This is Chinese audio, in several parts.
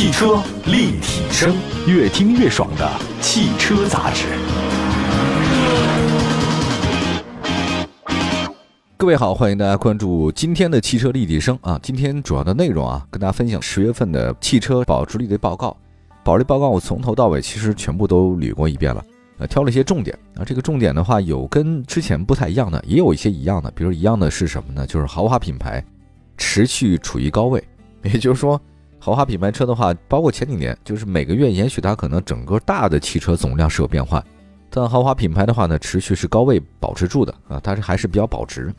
汽车立体声，越听越爽的汽车杂志。各位好，欢迎大家关注今天的汽车立体声啊！今天主要的内容啊，跟大家分享十月份的汽车保值率的报告。保值率报告我从头到尾其实全部都捋过一遍了，呃，挑了一些重点啊。这个重点的话，有跟之前不太一样的，也有一些一样的。比如一样的是什么呢？就是豪华品牌持续处于高位，也就是说。豪华品牌车的话，包括前几年，就是每个月，也许它可能整个大的汽车总量是有变化，但豪华品牌的话呢，持续是高位保持住的啊，它是还是比较保值。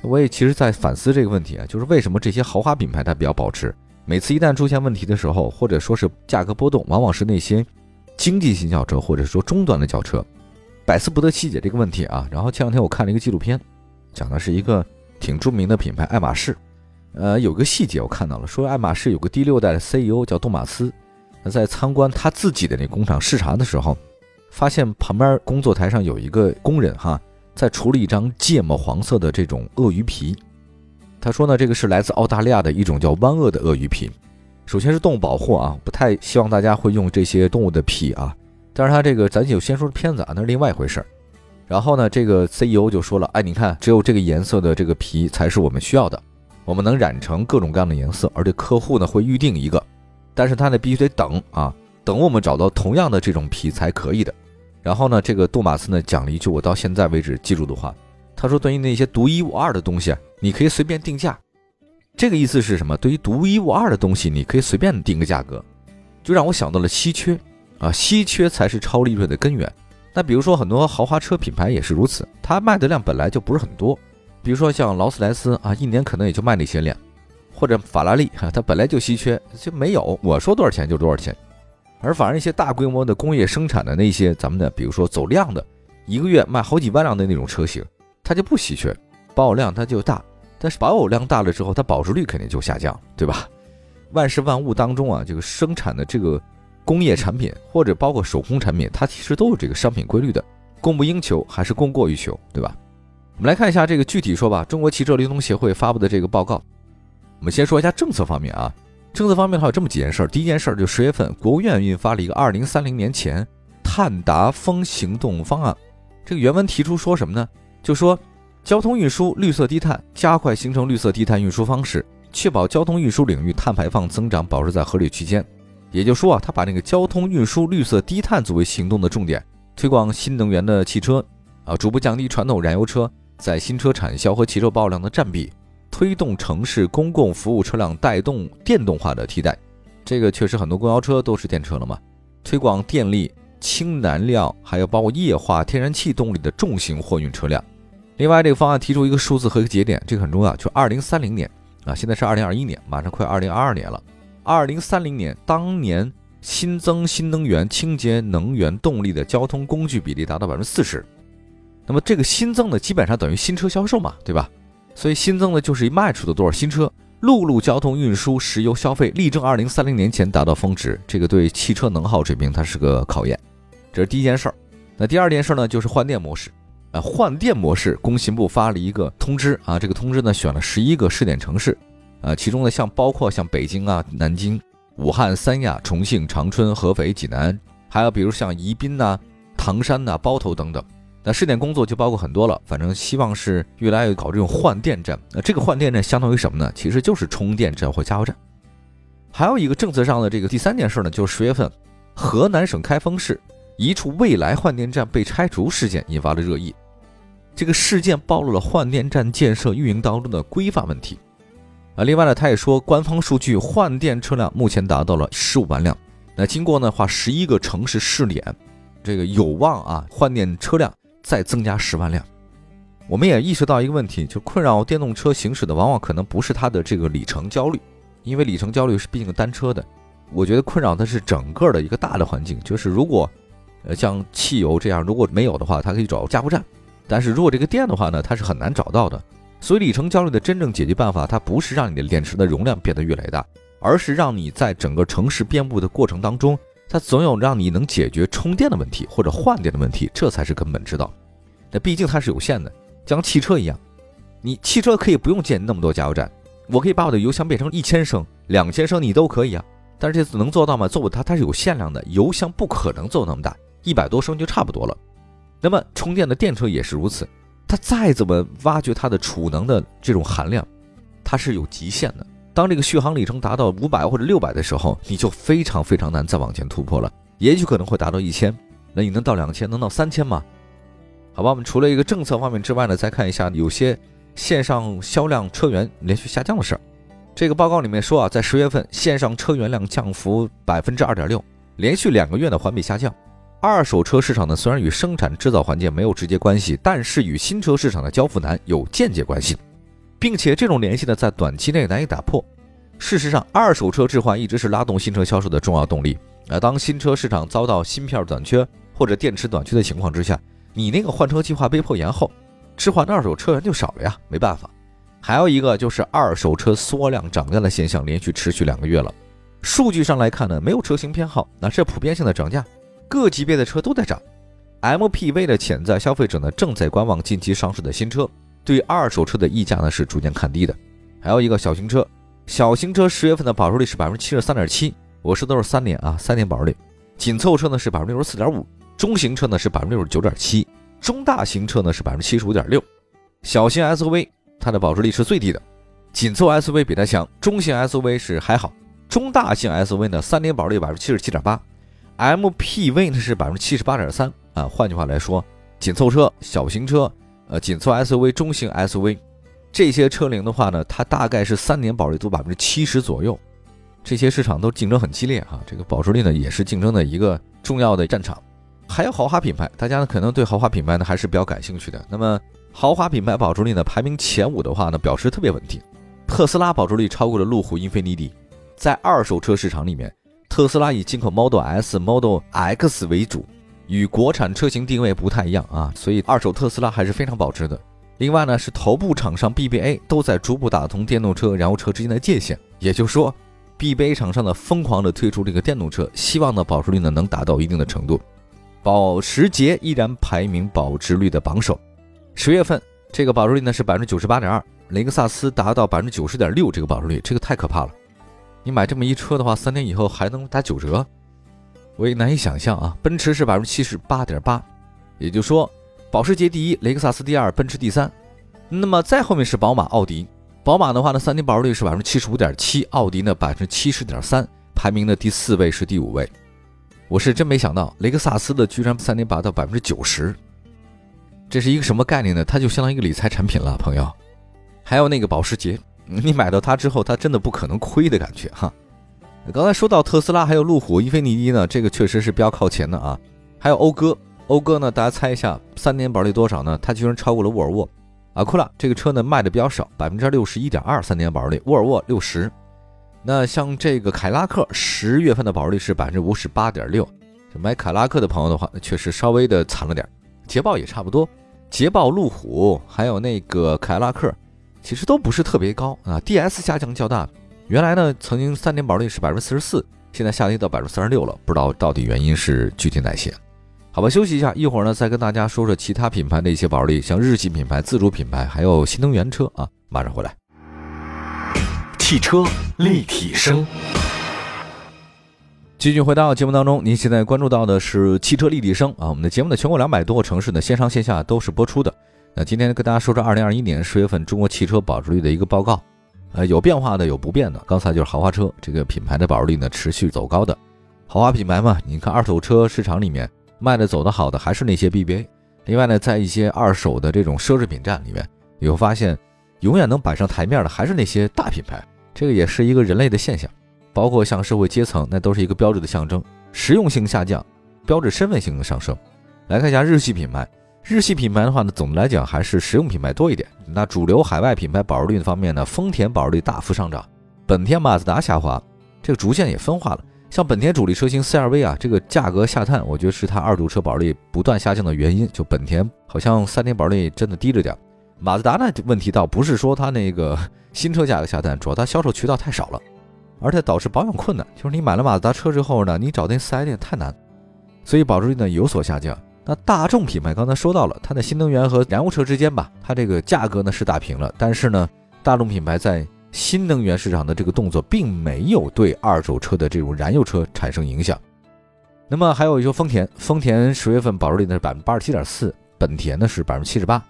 我也其实在反思这个问题啊，就是为什么这些豪华品牌它比较保值？每次一旦出现问题的时候，或者说是价格波动，往往是那些经济型轿车或者说中端的轿车，百思不得其解这个问题啊。然后前两天我看了一个纪录片，讲的是一个挺著名的品牌爱马仕。呃，有个细节我看到了，说爱马仕有个第六代的 CEO 叫杜马斯，在参观他自己的那工厂视察的时候，发现旁边工作台上有一个工人哈，在处理一张芥末黄色的这种鳄鱼皮。他说呢，这个是来自澳大利亚的一种叫湾鳄的鳄鱼皮。首先是动物保护啊，不太希望大家会用这些动物的皮啊。但是他这个咱就先说片子啊，那是另外一回事儿。然后呢，这个 CEO 就说了，哎，你看，只有这个颜色的这个皮才是我们需要的。我们能染成各种各样的颜色，而且客户呢会预定一个，但是他呢必须得等啊，等我们找到同样的这种皮才可以的。然后呢，这个杜马斯呢讲了一句我到现在为止记住的话，他说：“对于那些独一无二的东西，你可以随便定价。”这个意思是什么？对于独一无二的东西，你可以随便定个价格，就让我想到了稀缺啊，稀缺才是超利润的根源。那比如说很多豪华车品牌也是如此，它卖的量本来就不是很多。比如说像劳斯莱斯啊，一年可能也就卖那些辆，或者法拉利哈，它本来就稀缺，就没有我说多少钱就多少钱。而反而一些大规模的工业生产的那些咱们的，比如说走量的，一个月卖好几万辆的那种车型，它就不稀缺，保有量它就大。但是保有量大了之后，它保值率肯定就下降，对吧？万事万物当中啊，这个生产的这个工业产品或者包括手工产品，它其实都有这个商品规律的，供不应求还是供过于求，对吧？我们来看一下这个具体说吧。中国汽车流通协会发布的这个报告，我们先说一下政策方面啊。政策方面的话有这么几件事儿。第一件事儿就十月份，国务院印发了一个二零三零年前碳达峰行动方案。这个原文提出说什么呢？就说交通运输绿色低碳，加快形成绿色低碳运输方式，确保交通运输领域碳排放增长保持在合理区间。也就是说啊，他把那个交通运输绿色低碳作为行动的重点，推广新能源的汽车啊，逐步降低传统燃油车。在新车产销和汽车保有量的占比，推动城市公共服务车辆带动电动化的替代。这个确实很多公交车都是电车了嘛。推广电力、氢燃料，还有包括液化天然气动力的重型货运车辆。另外，这个方案提出一个数字和一个节点，这个很重要，就二零三零年啊，现在是二零二一年，马上快二零二二年了。二零三零年，当年新增新能源清洁能源动力的交通工具比例达到百分之四十。那么这个新增的基本上等于新车销售嘛，对吧？所以新增的就是卖出的多少新车。陆路交通运输石油消费力争二零三零年前达到峰值，这个对汽车能耗水平它是个考验。这是第一件事儿。那第二件事儿呢，就是换电模式。啊，换电模式，工信部发了一个通知啊，这个通知呢选了十一个试点城市，啊，其中呢像包括像北京啊、南京、武汉、三亚、重庆、长春、合肥、济南，还有比如像宜宾呐、唐山呐、包头等等。那试点工作就包括很多了，反正希望是越来越搞这种换电站。那这个换电站相当于什么呢？其实就是充电站或加油站。还有一个政策上的这个第三件事呢，就是十月份河南省开封市一处未来换电站被拆除事件引发了热议。这个事件暴露了换电站建设运营当中的规范问题。啊，另外呢，他也说官方数据换电车辆目前达到了十五万辆。那经过呢话十一个城市试点，这个有望啊换电车辆。再增加十万辆，我们也意识到一个问题，就困扰电动车行驶的往往可能不是它的这个里程焦虑，因为里程焦虑是毕竟单车的。我觉得困扰的是整个的一个大的环境，就是如果，呃，像汽油这样如果没有的话，它可以找加油站，但是如果这个电的话呢，它是很难找到的。所以里程焦虑的真正解决办法，它不是让你的电池的容量变得越来越大，而是让你在整个城市遍布的过程当中。它总有让你能解决充电的问题或者换电的问题，这才是根本之道。那毕竟它是有限的，像汽车一样，你汽车可以不用建那么多加油站，我可以把我的油箱变成一千升、两千升，你都可以啊。但是这次能做到吗？做不到，它是有限量的，油箱不可能做那么大，一百多升就差不多了。那么充电的电车也是如此，它再怎么挖掘它的储能的这种含量，它是有极限的。当这个续航里程达到五百或者六百的时候，你就非常非常难再往前突破了，也许可能会达到一千，那你能到两千，能到三千吗？好吧，我们除了一个政策方面之外呢，再看一下有些线上销量车源连续下降的事儿。这个报告里面说啊，在十月份线上车源量降幅百分之二点六，连续两个月的环比下降。二手车市场呢，虽然与生产制造环节没有直接关系，但是与新车市场的交付难有间接关系，并且这种联系呢，在短期内难以打破。事实上，二手车置换一直是拉动新车销售的重要动力。啊，当新车市场遭到芯片短缺或者电池短缺的情况之下，你那个换车计划被迫延后，置换的二手车源就少了呀，没办法。还有一个就是二手车缩量涨价的现象连续持续两个月了。数据上来看呢，没有车型偏好，那是普遍性的涨价，各级别的车都在涨。MPV 的潜在消费者呢，正在观望近期上市的新车，对二手车的溢价呢是逐渐看低的。还有一个小型车，小型车十月份的保值率是百分之七十三点七，我说都是三年啊，三年保值率。紧凑车呢是百分之六十四点五，中型车呢是百分之六十九点七，中大型车呢是百分之七十五点六，小型 SUV。它的保值率是最低的，紧凑 SUV 比它强，中型 SUV 是还好，中大型 SUV 呢三年保值率百分之七十七点八，MPV 呢是百分之七十八点三啊。换句话来说，紧凑车、小型车、呃紧凑 SUV、中型 SUV 这些车龄的话呢，它大概是三年保值率都百分之七十左右。这些市场都竞争很激烈哈，这个保值率呢也是竞争的一个重要的战场。还有豪华品牌，大家呢可能对豪华品牌呢还是比较感兴趣的。那么豪华品牌保值率呢，排名前五的话呢，表示特别稳定。特斯拉保值率超过了路虎、英菲尼迪。在二手车市场里面，特斯拉以进口 Model S、Model X 为主，与国产车型定位不太一样啊，所以二手特斯拉还是非常保值的。另外呢，是头部厂商 BBA 都在逐步打通电动车、燃油车之间的界限，也就是说，BBA 厂商呢疯狂的推出这个电动车，希望呢保值率呢能达到一定的程度。保时捷依然排名保值率的榜首。十月份这个保值率呢是百分之九十八点二，雷克萨斯达到百分之九十点六，这个保值率这个太可怕了。你买这么一车的话，三年以后还能打九折，我也难以想象啊。奔驰是百分之七十八点八，也就是说保时捷第一，雷克萨斯第二，奔驰第三。那么再后面是宝马、奥迪。宝马的话呢，三年保值率是百分之七十五点七，奥迪呢百分之七十点三，排名的第四位是第五位。我是真没想到雷克萨斯的居然三年达到百分之九十。这是一个什么概念呢？它就相当于一个理财产品了，朋友。还有那个保时捷，你买到它之后，它真的不可能亏的感觉哈。刚才说到特斯拉，还有路虎、英菲尼迪呢，这个确实是比较靠前的啊。还有讴歌，讴歌呢，大家猜一下，三年保值率多少呢？它居然超过了沃尔沃。阿库拉这个车呢卖的比较少，百分之六十一点二，三年保值率，沃尔沃六十。那像这个凯拉克，十月份的保值率是百分之五十八点六。买凯拉克的朋友的话，确实稍微的惨了点。捷豹也差不多。捷豹、路虎还有那个凯迪拉克，其实都不是特别高啊。DS 下降较大，原来呢曾经三年保值率是百分之四十四，现在下跌到百分之三十六了，不知道到底原因是具体哪些？好吧，休息一下，一会儿呢再跟大家说说其他品牌的一些保值率，像日系品牌、自主品牌，还有新能源车啊，马上回来。汽车立体声。继续回到节目当中，您现在关注到的是汽车立体声啊。我们的节目呢，全国两百多个城市呢，线上线下都是播出的。那今天跟大家说说二零二一年十月份中国汽车保值率的一个报告。呃，有变化的，有不变的。刚才就是豪华车这个品牌的保值率呢，持续走高的。豪华品牌嘛，你看二手车市场里面卖的走的好的还是那些 BBA。另外呢，在一些二手的这种奢侈品站里面，你会发现，永远能摆上台面的还是那些大品牌。这个也是一个人类的现象。包括像社会阶层，那都是一个标志的象征。实用性下降，标志身份性的上升。来看一下日系品牌，日系品牌的话呢，总的来讲还是实用品牌多一点。那主流海外品牌保值率方面呢，丰田保值率大幅上涨，本田、马自达下滑，这个逐渐也分化了。像本田主力车型 CR-V 啊，这个价格下探，我觉得是它二手车保值率不断下降的原因。就本田好像三年保值率真的低了点。马自达呢，问题倒不是说它那个新车价格下探，主要它销售渠道太少了。而且导致保养困难，就是你买了马自达车之后呢，你找那四 S 店太难，所以保值率呢有所下降。那大众品牌刚才说到了，它的新能源和燃油车之间吧，它这个价格呢是打平了，但是呢，大众品牌在新能源市场的这个动作并没有对二手车的这种燃油车产生影响。那么还有一说丰田，丰田十月份保值率呢是百分之八十七点四，本田呢是百分之七十八。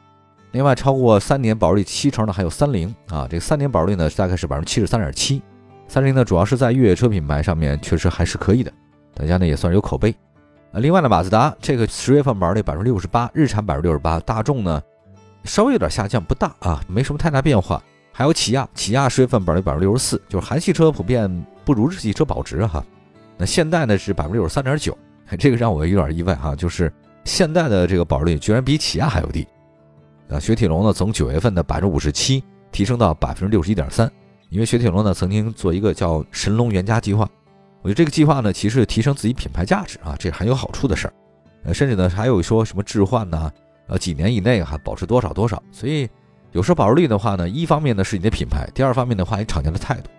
另外超过三年保值率七成的还有三菱啊，这个三年保值率呢大概是百分之七十三点七。三菱呢主要是在越野车品牌上面确实还是可以的，大家呢也算是有口碑。啊，另外呢马自达这个十月份保值率百分之六十八，日产百分之六十八，大众呢稍微有点下降，不大啊，没什么太大变化。还有起亚，起亚十月份保值率百分之六十四，就是韩系车普遍不如日系车保值哈。那现代呢是百分之六十三点九，这个让我有点意外哈，就是现代的这个保值率居然比起亚还要低。啊，雪铁龙呢从九月份的百分之五十七提升到百分之六十一点三，因为雪铁龙呢曾经做一个叫神龙原家计划，我觉得这个计划呢其实提升自己品牌价值啊，这很有好处的事儿。呃，甚至呢还有说什么置换呢，呃几年以内还保持多少多少，所以。有时候保值率的话呢，一方面呢是你的品牌，第二方面的话，你厂家的态度。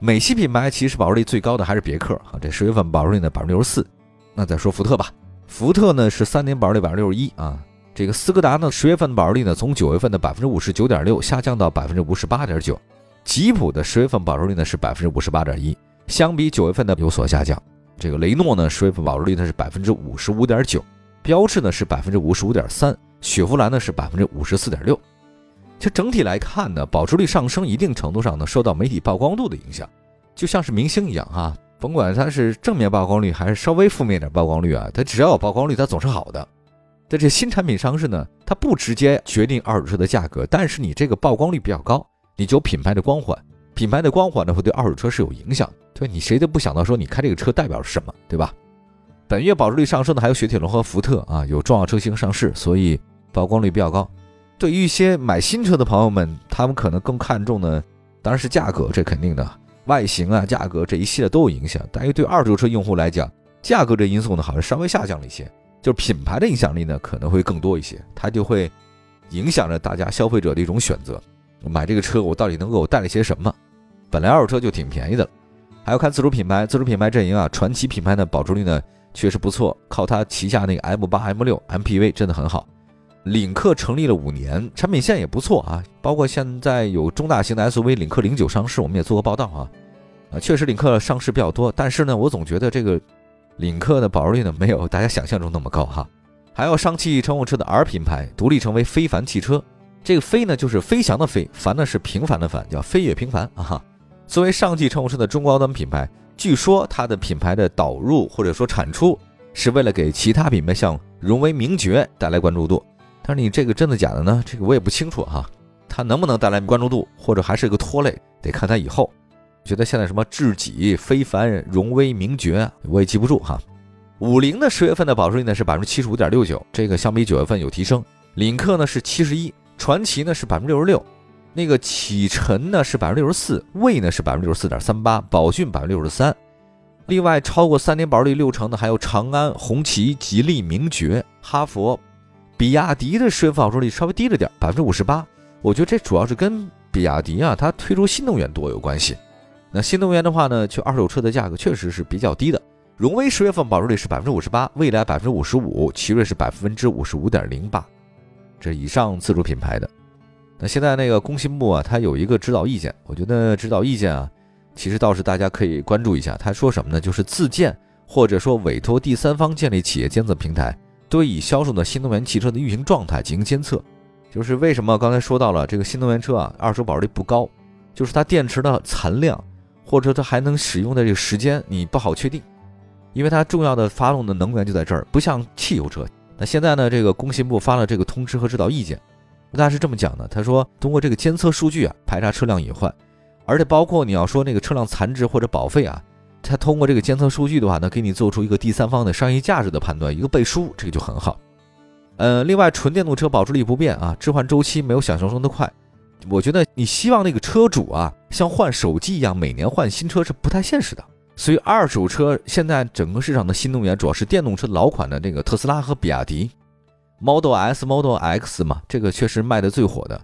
美系品牌其实保值率最高的还是别克啊，这十月份保值率呢百分之六十四。那再说福特吧，福特呢是三年保值率百分之六十一啊。这个斯柯达呢十月份保值率呢从九月份的百分之五十九点六下降到百分之五十八点九。吉普的十月份保值率呢是百分之五十八点一，相比九月份的有所下降。这个雷诺呢十月份保值率呢是百分之五十五点九，标致呢是百分之五十五点三，雪佛兰呢是百分之五十四点六。其实整体来看呢，保值率上升一定程度上呢受到媒体曝光度的影响，就像是明星一样哈，甭管它是正面曝光率还是稍微负面点曝光率啊，它只要有曝光率，它总是好的。在这新产品上市呢，它不直接决定二手车的价格，但是你这个曝光率比较高，你就品牌的光环，品牌的光环呢会对二手车是有影响的。对你谁都不想到说你开这个车代表什么，对吧？本月保值率上升的还有雪铁龙和福特啊，有重要车型上市，所以曝光率比较高。对于一些买新车的朋友们，他们可能更看重的当然是价格，这肯定的，外形啊、价格这一系列都有影响。但是对二手车用户来讲，价格这因素呢好像稍微下降了一些，就是品牌的影响力呢可能会更多一些，它就会影响着大家消费者的一种选择。买这个车我到底能够带来些什么？本来二手车就挺便宜的了，还要看自主品牌，自主品牌阵营啊，传奇品牌的保值率呢确实不错，靠它旗下那个 M 八、M 六 MPV 真的很好。领克成立了五年，产品线也不错啊，包括现在有中大型的 SUV 领克零九上市，我们也做过报道啊，啊，确实领克上市比较多，但是呢，我总觉得这个领克的保值率呢没有大家想象中那么高哈。还有上汽乘用车的 R 品牌独立成为非凡汽车，这个飞呢就是飞翔的飞，凡呢是平凡的凡，叫飞跃平凡啊。作为上汽乘用车的中高端品牌，据说它的品牌的导入或者说产出是为了给其他品牌像荣威、名爵带来关注度。但是你这个真的假的呢？这个我也不清楚哈，它能不能带来关注度，或者还是个拖累，得看它以后。觉得现在什么智己、非凡、荣威、名爵，我也记不住哈。五菱的十月份的保值率呢是百分之七十五点六九，这个相比九月份有提升。领克呢是七十一，传祺呢是百分之六十六，那个启辰呢是百分之六十四，魏呢是百分之六十四点三八，宝骏百分之六十三。另外超过三年保值率六成的还有长安、红旗、吉利、名爵、哈佛。比亚迪的十月份保值率稍微低了点，百分之五十八。我觉得这主要是跟比亚迪啊，它推出新能源多有关系。那新能源的话呢，就二手车的价格确实是比较低的。荣威十月份保值率是百分之五十八，蔚来百分之五十五，奇瑞是百分之五十五点零八。这以上自主品牌的。那现在那个工信部啊，它有一个指导意见，我觉得指导意见啊，其实倒是大家可以关注一下。他说什么呢？就是自建或者说委托第三方建立企业监测平台。对已销售的新能源汽车的运行状态进行监测，就是为什么刚才说到了这个新能源车啊，二手保值率不高，就是它电池的残量，或者它还能使用的这个时间你不好确定，因为它重要的发动的能源就在这儿，不像汽油车。那现在呢，这个工信部发了这个通知和指导意见，他是这么讲的，他说通过这个监测数据啊，排查车辆隐患，而且包括你要说那个车辆残值或者保费啊。他通过这个监测数据的话呢，给你做出一个第三方的商业价值的判断，一个背书，这个就很好。呃，另外纯电动车保值率不变啊，置换周期没有想象中的快。我觉得你希望那个车主啊，像换手机一样每年换新车是不太现实的。所以二手车现在整个市场的新能源主要是电动车老款的这个特斯拉和比亚迪，Model S、Model X 嘛，这个确实卖的最火的。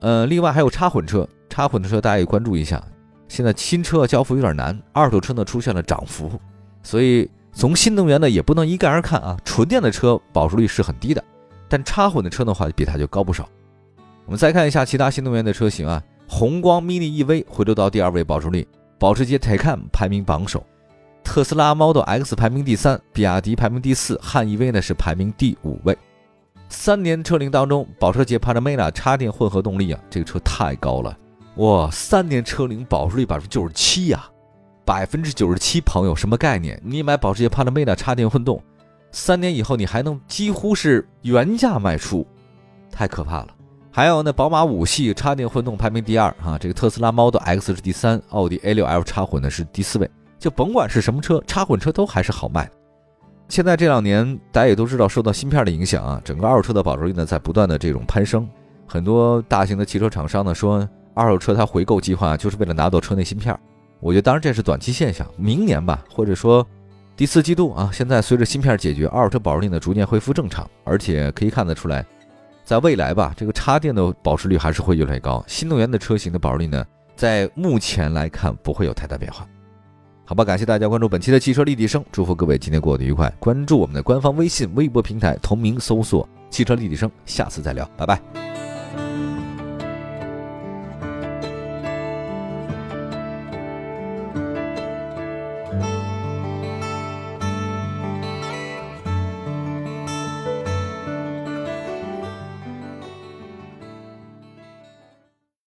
呃，另外还有插混车，插混的车大家也关注一下。现在新车交付有点难，二手车呢出现了涨幅，所以从新能源呢也不能一概而看啊。纯电的车保值率是很低的，但插混的车的话比它就高不少。我们再看一下其他新能源的车型啊，宏光 mini EV 回落到第二位保值率，保时捷 Taycan 排名榜首，特斯拉 Model X 排名第三，比亚迪排名第四，汉 EV 呢是排名第五位。三年车龄当中，保时捷 Panamera 插电混合动力啊，这个车太高了哇！三年车龄保值率百分之九十七呀，百分之九十七，朋友什么概念？你买保时捷 Panamera 插电混动，三年以后你还能几乎是原价卖出，太可怕了。还有呢，宝马五系插电混动排名第二啊，这个特斯拉 Model X 是第三，奥迪 A6L 插混呢是第四位。就甭管是什么车，插混车都还是好卖。现在这两年，大家也都知道，受到芯片的影响啊，整个二手车的保值率呢在不断的这种攀升。很多大型的汽车厂商呢说，二手车它回购计划就是为了拿到车内芯片。我觉得当然这是短期现象，明年吧，或者说第四季度啊，现在随着芯片解决，二手车保值率呢逐渐恢复正常，而且可以看得出来，在未来吧，这个插电的保值率还是会越来越高。新能源的车型的保值率呢，在目前来看不会有太大变化。好吧，感谢大家关注本期的汽车立体声，祝福各位今天过得愉快。关注我们的官方微信、微博平台，同名搜索“汽车立体声”。下次再聊，拜拜。